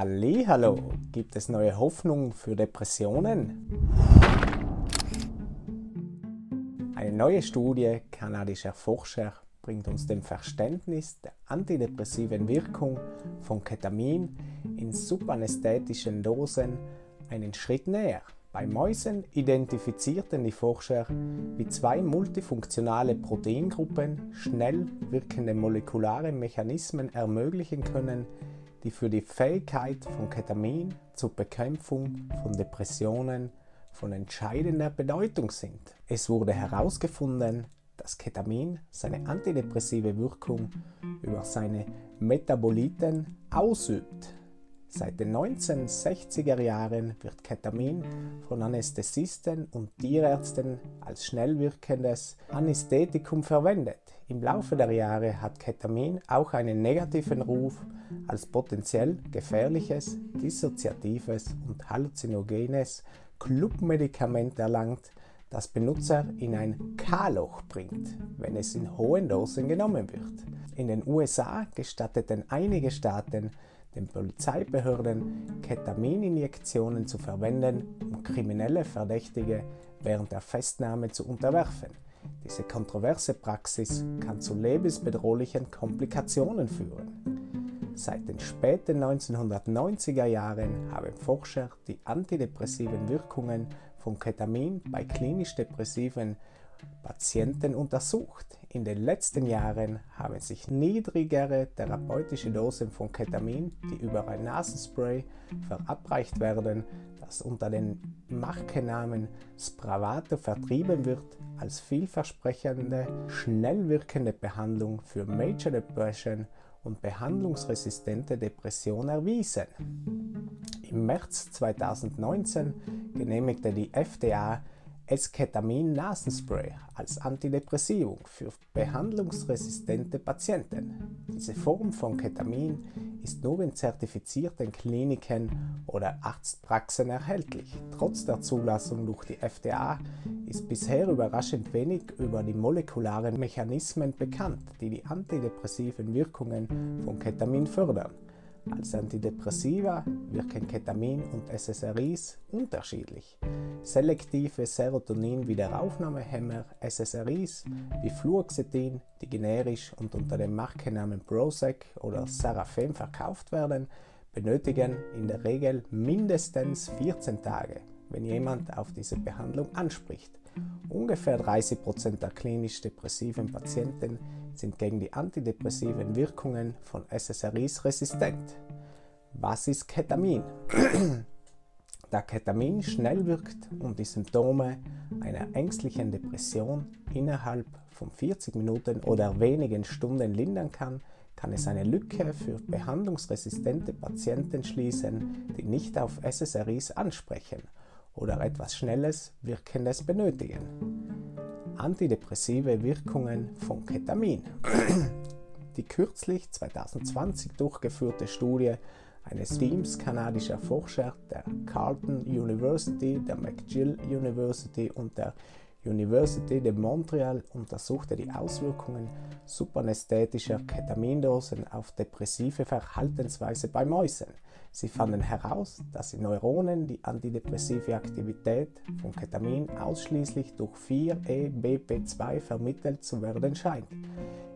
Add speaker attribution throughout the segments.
Speaker 1: Hallo, gibt es neue Hoffnung für Depressionen? Eine neue Studie kanadischer Forscher bringt uns dem Verständnis der antidepressiven Wirkung von Ketamin in subanästhetischen Dosen einen Schritt näher. Bei Mäusen identifizierten die Forscher, wie zwei multifunktionale Proteingruppen schnell wirkende molekulare Mechanismen ermöglichen können, die für die Fähigkeit von Ketamin zur Bekämpfung von Depressionen von entscheidender Bedeutung sind. Es wurde herausgefunden, dass Ketamin seine antidepressive Wirkung über seine Metaboliten ausübt. Seit den 1960er Jahren wird Ketamin von Anästhesisten und Tierärzten als schnell wirkendes Anästhetikum verwendet. Im Laufe der Jahre hat Ketamin auch einen negativen Ruf als potenziell gefährliches, dissoziatives und halluzinogenes Clubmedikament erlangt, das Benutzer in ein K-Loch bringt, wenn es in hohen Dosen genommen wird. In den USA gestatteten einige Staaten den Polizeibehörden Ketamininjektionen zu verwenden, um kriminelle Verdächtige während der Festnahme zu unterwerfen. Diese kontroverse Praxis kann zu lebensbedrohlichen Komplikationen führen. Seit den späten 1990er Jahren haben Forscher die antidepressiven Wirkungen von Ketamin bei klinisch depressiven Patienten untersucht. In den letzten Jahren haben sich niedrigere therapeutische Dosen von Ketamin, die über ein Nasenspray verabreicht werden, das unter dem Markennamen Spravato vertrieben wird, als vielversprechende, schnell wirkende Behandlung für Major Depression und behandlungsresistente Depression erwiesen. Im März 2019 genehmigte die FDA Esketamin-Nasenspray als Antidepressivum für behandlungsresistente Patienten. Diese Form von Ketamin ist nur in zertifizierten Kliniken oder Arztpraxen erhältlich. Trotz der Zulassung durch die FDA ist bisher überraschend wenig über die molekularen Mechanismen bekannt, die die antidepressiven Wirkungen von Ketamin fördern. Als Antidepressiva wirken Ketamin und SSRIs unterschiedlich. Selektive Serotonin-Wiederaufnahmehämmer SSRIs wie Fluoxetin, die generisch und unter dem Markennamen Prozac oder Sarafem verkauft werden, benötigen in der Regel mindestens 14 Tage, wenn jemand auf diese Behandlung anspricht. Ungefähr 30% der klinisch depressiven Patienten sind gegen die antidepressiven Wirkungen von SSRIs resistent. Was ist Ketamin? da Ketamin schnell wirkt und die Symptome einer ängstlichen Depression innerhalb von 40 Minuten oder wenigen Stunden lindern kann, kann es eine Lücke für behandlungsresistente Patienten schließen, die nicht auf SSRIs ansprechen oder etwas Schnelles, Wirkendes benötigen. Antidepressive Wirkungen von Ketamin. Die kürzlich 2020 durchgeführte Studie eines Teams kanadischer Forscher der Carleton University, der McGill University und der University de Montreal untersuchte die Auswirkungen subanästhetischer Ketamindosen auf depressive Verhaltensweise bei Mäusen. Sie fanden heraus, dass in Neuronen die antidepressive Aktivität von Ketamin ausschließlich durch 4-EBP2 vermittelt zu werden scheint.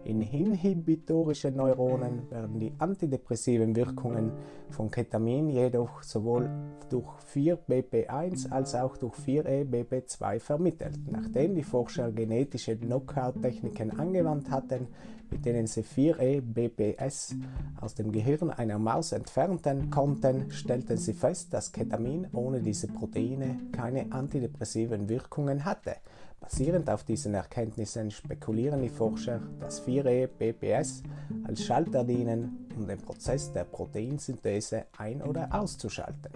Speaker 1: In inhibitorischen Neuronen werden die antidepressiven Wirkungen von Ketamin jedoch sowohl durch 4BP1 als auch durch 4EBP2 vermittelt. Nachdem die Forscher genetische Knockout-Techniken angewandt hatten, mit denen sie 4EBPS aus dem Gehirn einer Maus entfernten konnten, stellten sie fest, dass Ketamin ohne diese Proteine keine antidepressiven Wirkungen hatte. Basierend auf diesen Erkenntnissen spekulieren die Forscher, dass 4E-BPS als Schalter dienen, um den Prozess der Proteinsynthese ein- oder auszuschalten.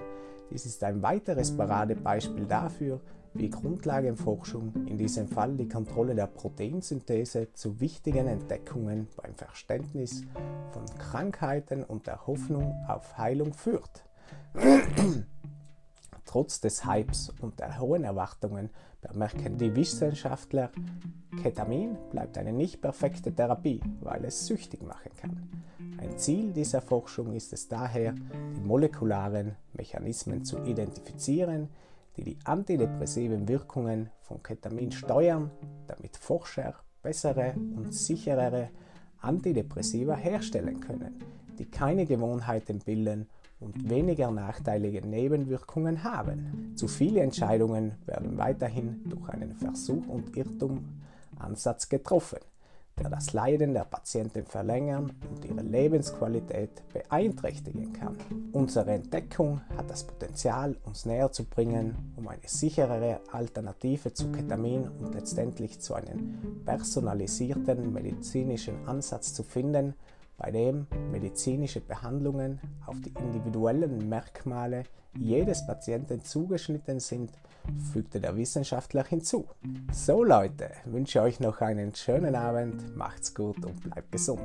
Speaker 1: Dies ist ein weiteres Paradebeispiel dafür, wie Grundlagenforschung, in diesem Fall die Kontrolle der Proteinsynthese, zu wichtigen Entdeckungen beim Verständnis von Krankheiten und der Hoffnung auf Heilung führt. Trotz des Hypes und der hohen Erwartungen bemerken die Wissenschaftler, Ketamin bleibt eine nicht perfekte Therapie, weil es süchtig machen kann. Ein Ziel dieser Forschung ist es daher, die molekularen Mechanismen zu identifizieren, die die antidepressiven Wirkungen von Ketamin steuern, damit Forscher bessere und sicherere Antidepressiva herstellen können, die keine Gewohnheiten bilden und weniger nachteilige Nebenwirkungen haben. Zu viele Entscheidungen werden weiterhin durch einen Versuch- und Irrtum-Ansatz getroffen der das Leiden der Patienten verlängern und ihre Lebensqualität beeinträchtigen kann. Unsere Entdeckung hat das Potenzial, uns näher zu bringen, um eine sicherere Alternative zu Ketamin und letztendlich zu einem personalisierten medizinischen Ansatz zu finden, bei dem medizinische Behandlungen auf die individuellen Merkmale jedes Patienten zugeschnitten sind, fügte der Wissenschaftler hinzu. So Leute, wünsche euch noch einen schönen Abend, macht's gut und bleibt gesund.